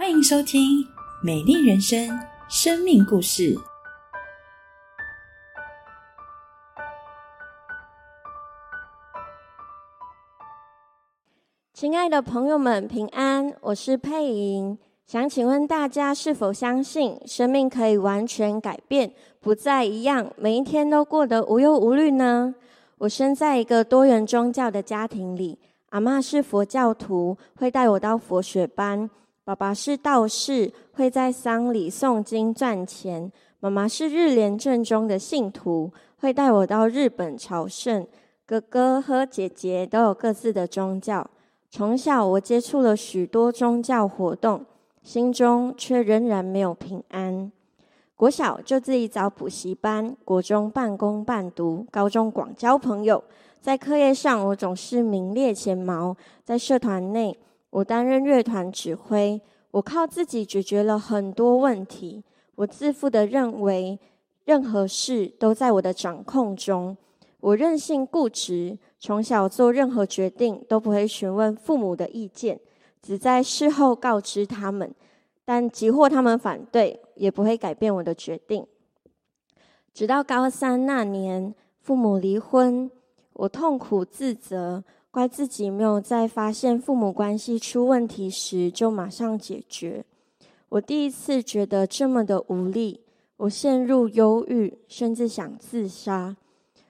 欢迎收听《美丽人生》生命故事。亲爱的朋友们，平安！我是佩莹，想请问大家是否相信生命可以完全改变，不再一样，每一天都过得无忧无虑呢？我生在一个多元宗教的家庭里，阿妈是佛教徒，会带我到佛学班；爸爸是道士，会在丧礼诵经赚钱；妈妈是日莲正宗的信徒，会带我到日本朝圣。哥哥和姐姐都有各自的宗教。从小，我接触了许多宗教活动，心中却仍然没有平安。国小就自己找补习班，国中半工半读，高中广交朋友。在课业上，我总是名列前茅；在社团内，我担任乐团指挥。我靠自己解决了很多问题。我自负的认为，任何事都在我的掌控中。我任性固执。从小做任何决定都不会询问父母的意见，只在事后告知他们，但即或他们反对，也不会改变我的决定。直到高三那年，父母离婚，我痛苦自责，怪自己没有在发现父母关系出问题时就马上解决。我第一次觉得这么的无力，我陷入忧郁，甚至想自杀。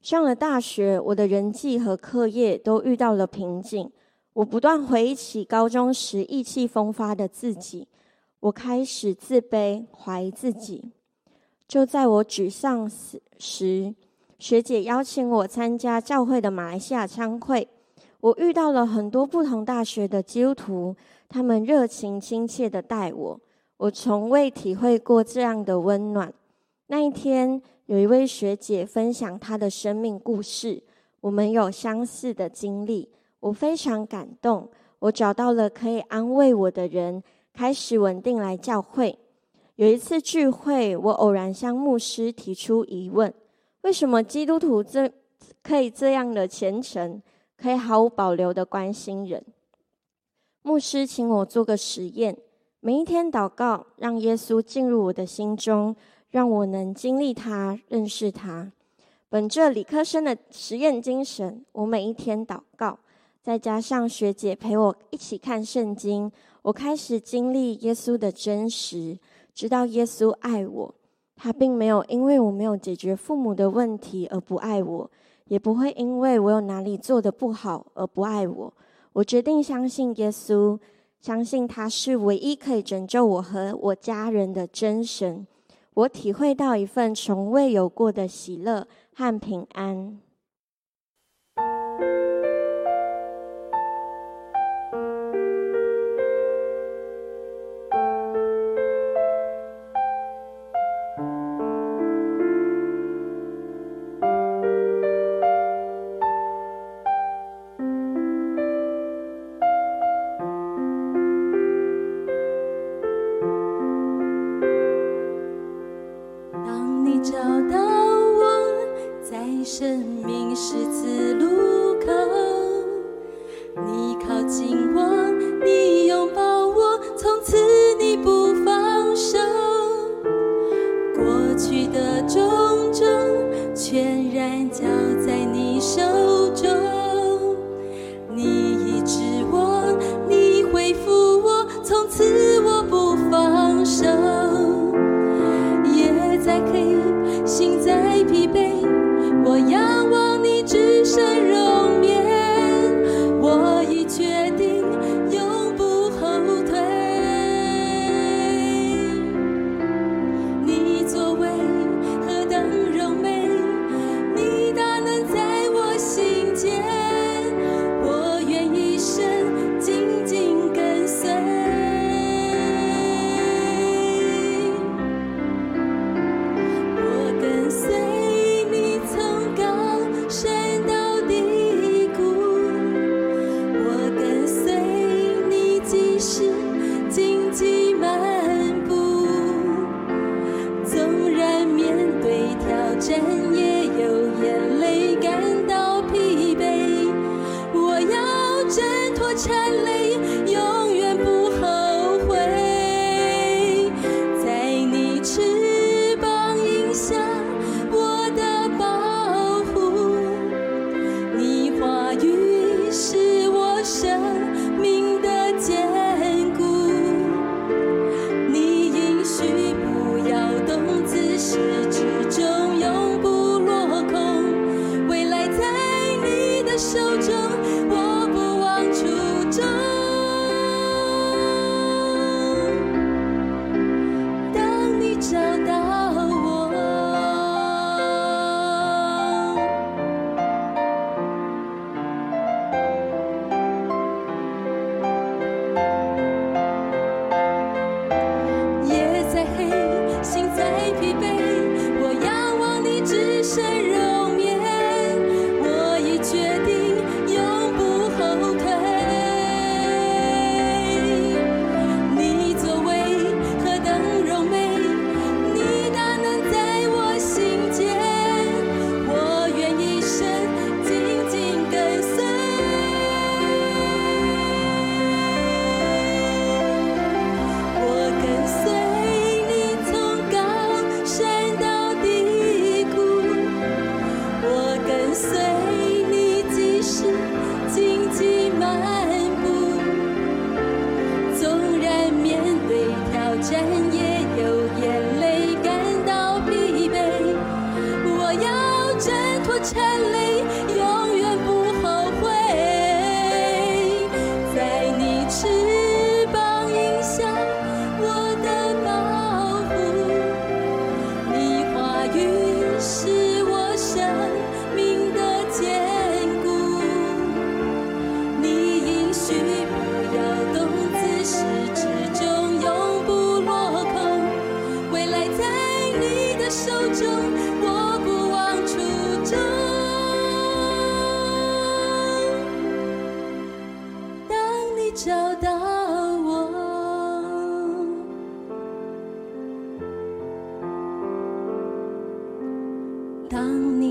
上了大学，我的人际和课业都遇到了瓶颈。我不断回忆起高中时意气风发的自己，我开始自卑，怀疑自己。就在我沮丧时，学姐邀请我参加教会的马来西亚参会。我遇到了很多不同大学的基督徒，他们热情亲切的待我。我从未体会过这样的温暖。那一天。有一位学姐分享她的生命故事，我们有相似的经历，我非常感动。我找到了可以安慰我的人，开始稳定来教会。有一次聚会，我偶然向牧师提出疑问：为什么基督徒这可以这样的虔诚，可以毫无保留的关心人？牧师请我做个实验，每一天祷告，让耶稣进入我的心中。让我能经历他，认识他。本着理科生的实验精神，我每一天祷告，再加上学姐陪我一起看圣经，我开始经历耶稣的真实，知道耶稣爱我。他并没有因为我没有解决父母的问题而不爱我，也不会因为我有哪里做的不好而不爱我。我决定相信耶稣，相信他是唯一可以拯救我和我家人的真神。我体会到一份从未有过的喜乐和平安。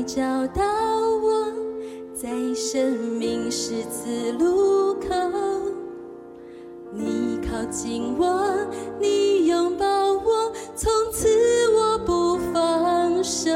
你找到我，在生命十字路口，你靠近我，你拥抱我，从此我不放手。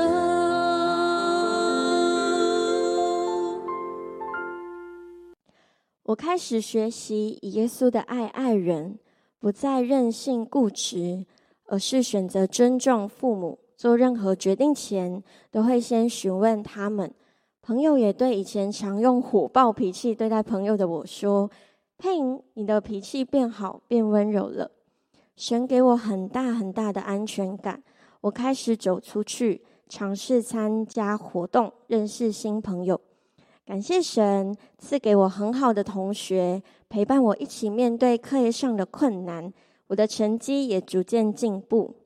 我开始学习耶稣的爱爱人，不再任性固执，而是选择尊重父母。做任何决定前，都会先询问他们。朋友也对以前常用火爆脾气对待朋友的我说：“佩莹，你的脾气变好，变温柔了。”神给我很大很大的安全感。我开始走出去，尝试参加活动，认识新朋友。感谢神赐给我很好的同学，陪伴我一起面对课业上的困难，我的成绩也逐渐进步。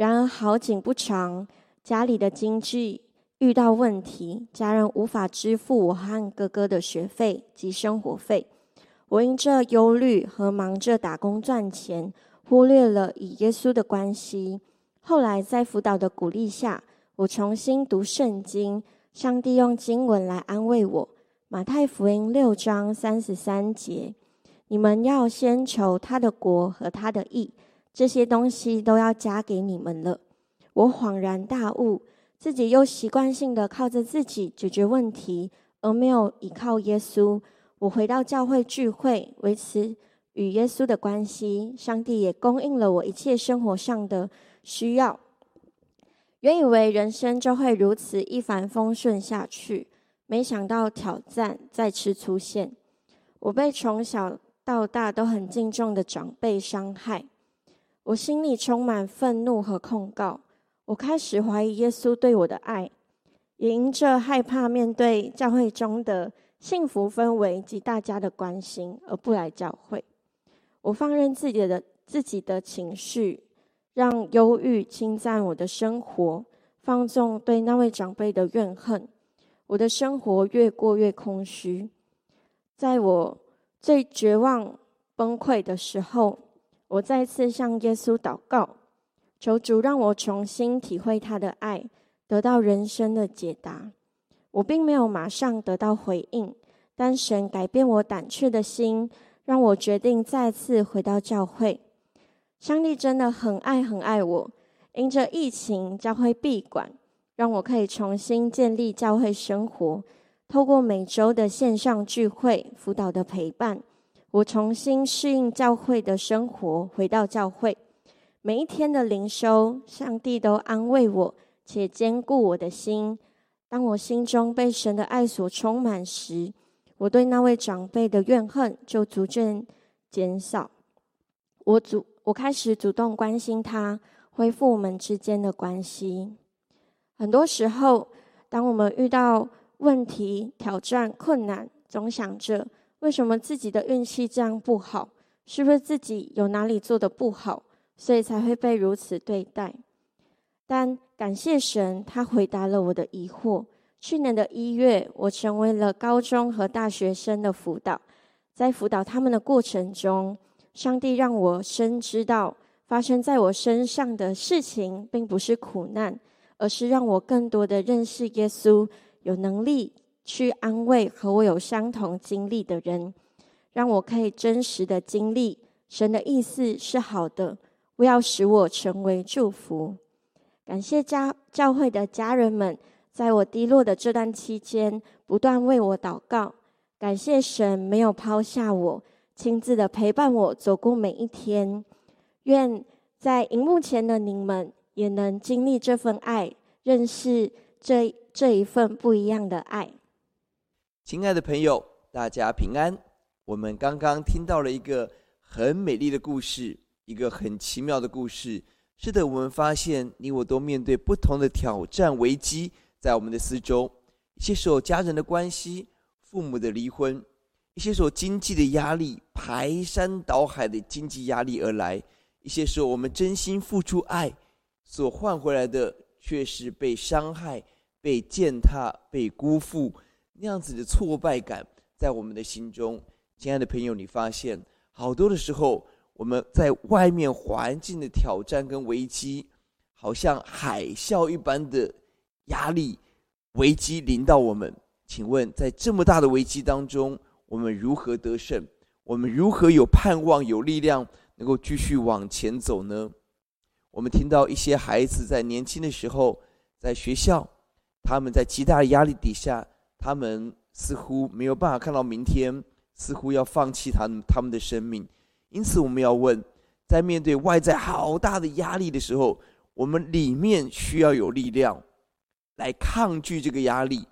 然而好景不长，家里的经济遇到问题，家人无法支付我和哥哥的学费及生活费。我因这忧虑和忙着打工赚钱，忽略了与耶稣的关系。后来在辅导的鼓励下，我重新读圣经。上帝用经文来安慰我，《马太福音》六章三十三节：“你们要先求他的国和他的义，这些东西都要加给你们了。”我恍然大悟，自己又习惯性的靠着自己解决问题，而没有依靠耶稣。我回到教会聚会，维持与耶稣的关系，上帝也供应了我一切生活上的需要。原以为人生就会如此一帆风顺下去，没想到挑战再次出现。我被从小到大都很敬重的长辈伤害，我心里充满愤怒和控告。我开始怀疑耶稣对我的爱，也因着害怕面对教会中的幸福氛围及大家的关心而不来教会。我放任自己的自己的情绪。让忧郁侵占我的生活，放纵对那位长辈的怨恨，我的生活越过越空虚。在我最绝望崩溃的时候，我再次向耶稣祷告，求主让我重新体会他的爱，得到人生的解答。我并没有马上得到回应，但神改变我胆怯的心，让我决定再次回到教会。上帝真的很爱很爱我，因着疫情教会闭馆，让我可以重新建立教会生活。透过每周的线上聚会、辅导的陪伴，我重新适应教会的生活，回到教会。每一天的灵修，上帝都安慰我，且坚固我的心。当我心中被神的爱所充满时，我对那位长辈的怨恨就逐渐减少。我主。我开始主动关心他，恢复我们之间的关系。很多时候，当我们遇到问题、挑战、困难，总想着为什么自己的运气这样不好？是不是自己有哪里做的不好，所以才会被如此对待？但感谢神，他回答了我的疑惑。去年的一月，我成为了高中和大学生的辅导，在辅导他们的过程中。上帝让我深知到，发生在我身上的事情，并不是苦难，而是让我更多的认识耶稣，有能力去安慰和我有相同经历的人，让我可以真实的经历神的意思是好的，不要使我成为祝福。感谢家教会的家人们，在我低落的这段期间，不断为我祷告。感谢神没有抛下我。亲自的陪伴我走过每一天，愿在荧幕前的你们也能经历这份爱，认识这这一份不一样的爱。亲爱的朋友，大家平安。我们刚刚听到了一个很美丽的故事，一个很奇妙的故事。是的，我们发现你我都面对不同的挑战、危机，在我们的四周，一些时候家人的关系、父母的离婚。一些时候经济的压力排山倒海的经济压力而来，一些时候我们真心付出爱，所换回来的却是被伤害、被践踏、被辜负那样子的挫败感，在我们的心中亲爱的朋友，你发现好多的时候，我们在外面环境的挑战跟危机，好像海啸一般的压力、危机临到我们。请问，在这么大的危机当中，我们如何得胜？我们如何有盼望、有力量，能够继续往前走呢？我们听到一些孩子在年轻的时候，在学校，他们在极大的压力底下，他们似乎没有办法看到明天，似乎要放弃他们他们的生命。因此，我们要问：在面对外在好大的压力的时候，我们里面需要有力量来抗拒这个压力，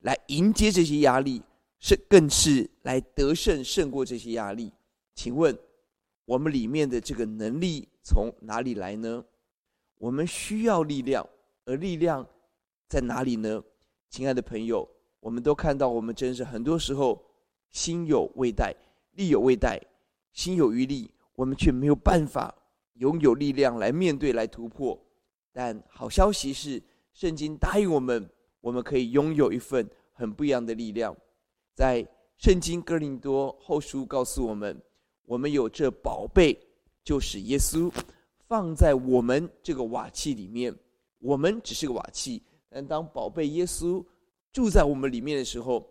来迎接这些压力。是，更是来得胜胜过这些压力。请问，我们里面的这个能力从哪里来呢？我们需要力量，而力量在哪里呢？亲爱的朋友，我们都看到，我们真是很多时候心有未待，力有未待，心有余力，我们却没有办法拥有力量来面对、来突破。但好消息是，圣经答应我们，我们可以拥有一份很不一样的力量。在圣经哥林多后书告诉我们，我们有这宝贝，就是耶稣，放在我们这个瓦器里面。我们只是个瓦器，但当宝贝耶稣住在我们里面的时候，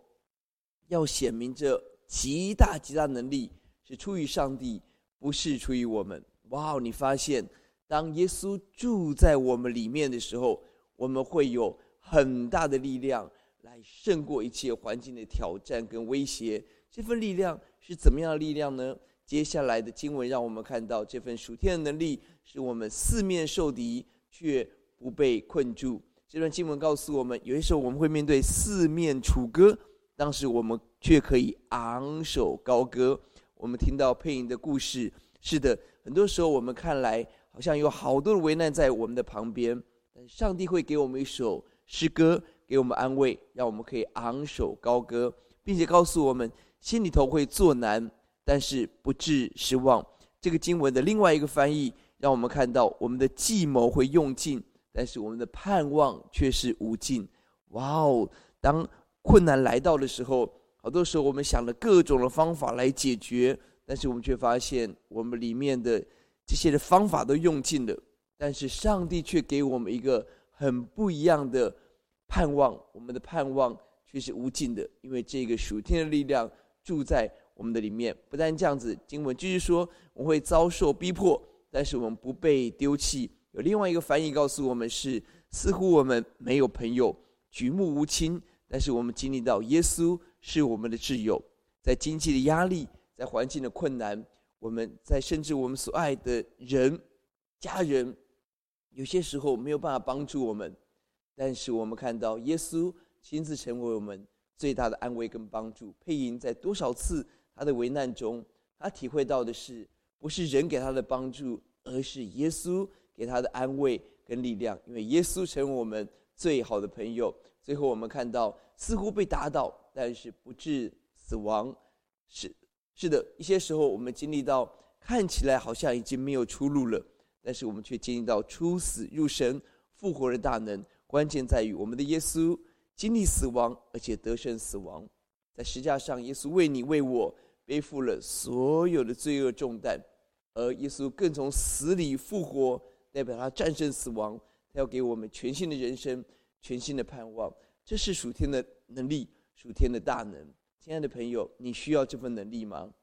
要显明这极大极大能力是出于上帝，不是出于我们。哇！你发现，当耶稣住在我们里面的时候，我们会有很大的力量。来胜过一切环境的挑战跟威胁，这份力量是怎么样的力量呢？接下来的经文让我们看到，这份属天的能力是我们四面受敌却不被困住。这段经文告诉我们，有些时候我们会面对四面楚歌，当时我们却可以昂首高歌。我们听到配音的故事，是的，很多时候我们看来好像有好多的危难在我们的旁边，但上帝会给我们一首诗歌。给我们安慰，让我们可以昂首高歌，并且告诉我们心里头会作难，但是不致失望。这个经文的另外一个翻译，让我们看到我们的计谋会用尽，但是我们的盼望却是无尽。哇哦！当困难来到的时候，好多时候我们想了各种的方法来解决，但是我们却发现我们里面的这些的方法都用尽了，但是上帝却给我们一个很不一样的。盼望我们的盼望却是无尽的，因为这个属天的力量住在我们的里面。不但这样子，经文继续说，我会遭受逼迫，但是我们不被丢弃。另外一个翻译告诉我们是：似乎我们没有朋友，举目无亲，但是我们经历到耶稣是我们的挚友。在经济的压力，在环境的困难，我们在甚至我们所爱的人、家人，有些时候没有办法帮助我们。但是我们看到耶稣亲自成为我们最大的安慰跟帮助。配音在多少次他的危难中，他体会到的是不是人给他的帮助，而是耶稣给他的安慰跟力量。因为耶稣成为我们最好的朋友。最后我们看到似乎被打倒，但是不致死亡。是是的，一些时候我们经历到看起来好像已经没有出路了，但是我们却经历到出死入神、复活的大能。关键在于，我们的耶稣经历死亡，而且得胜死亡，在石架上，耶稣为你为我背负了所有的罪恶重担，而耶稣更从死里复活，代表他战胜死亡，他要给我们全新的人生、全新的盼望。这是属天的能力，属天的大能。亲爱的朋友，你需要这份能力吗？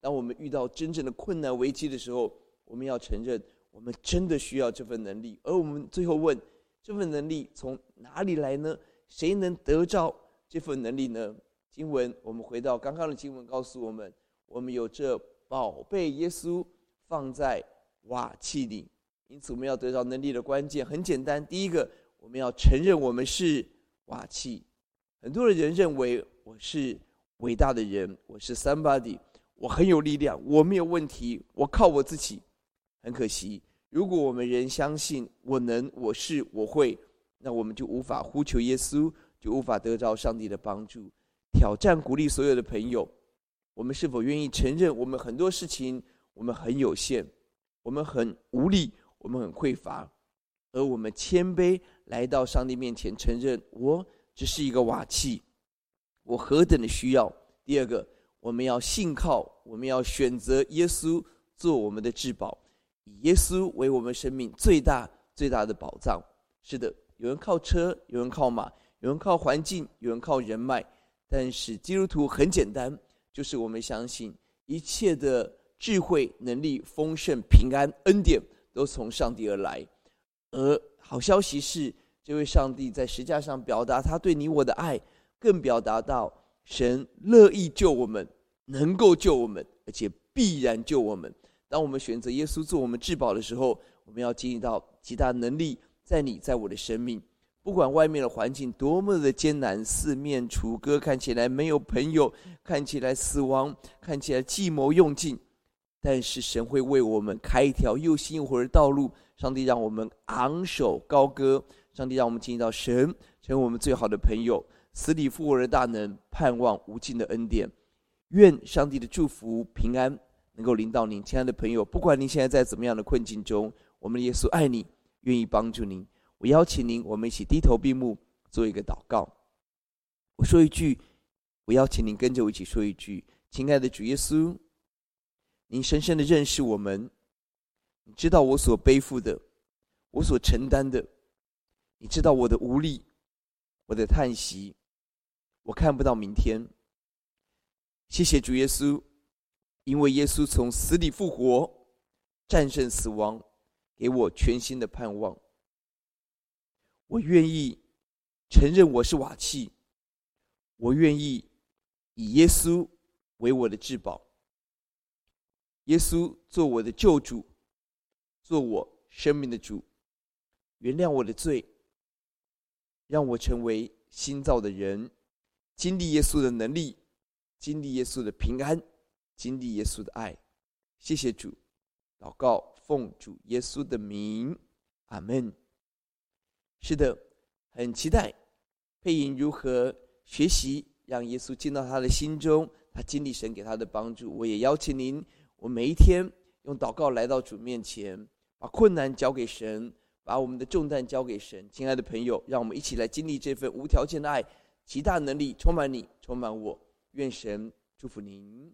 当我们遇到真正的困难危机的时候，我们要承认，我们真的需要这份能力。而我们最后问。这份能力从哪里来呢？谁能得着这份能力呢？经文，我们回到刚刚的经文，告诉我们，我们有这宝贝耶稣放在瓦器里，因此我们要得到能力的关键很简单。第一个，我们要承认我们是瓦器。很多的人认为我是伟大的人，我是 somebody，我很有力量，我没有问题，我靠我自己。很可惜。如果我们仍相信我能、我是、我会，那我们就无法呼求耶稣，就无法得到上帝的帮助。挑战鼓励所有的朋友，我们是否愿意承认我们很多事情我们很有限，我们很无力，我们很匮乏，而我们谦卑来到上帝面前，承认我只是一个瓦器，我何等的需要。第二个，我们要信靠，我们要选择耶稣做我们的至宝，以耶稣为我们生命最大最大的宝藏。是的，有人靠车，有人靠马，有人靠环境，有人靠人脉，但是基督徒很简单，就是我们相信一切的智慧、能力、丰盛、平安、恩典都从上帝而来。而好消息是，这位上帝在石架上表达他对你我的爱，更表达到神乐意救我们，能够救我们，而且必然救我们。当我们选择耶稣做我们至宝的时候，我们要经历到极大能力在你在我的生命。不管外面的环境多么的艰难，四面楚歌，看起来没有朋友，看起来死亡，看起来计谋用尽，但是神会为我们开一条又新又活的道路。上帝让我们昂首高歌，上帝让我们经历到神成为我们最好的朋友，死里复活的大能，盼望无尽的恩典。愿上帝的祝福平安能够临到您，亲爱的朋友。不管您现在在怎么样的困境中，我们耶稣爱你，愿意帮助您。我邀请您，我们一起低头闭目，做一个祷告。我说一句，我邀请您跟着我一起说一句：亲爱的主耶稣，您深深的认识我们。你知道我所背负的，我所承担的，你知道我的无力，我的叹息，我看不到明天。谢谢主耶稣，因为耶稣从死里复活，战胜死亡，给我全新的盼望。我愿意承认我是瓦器，我愿意以耶稣为我的至宝，耶稣做我的救主。做我生命的主，原谅我的罪，让我成为新造的人，经历耶稣的能力，经历耶稣的平安，经历耶稣的爱。谢谢主，祷告奉主耶稣的名，阿门。是的，很期待佩莹如何学习，让耶稣进到他的心中，他经历神给他的帮助。我也邀请您，我每一天用祷告来到主面前。把困难交给神，把我们的重担交给神。亲爱的朋友，让我们一起来经历这份无条件的爱，极大能力充满你，充满我。愿神祝福您。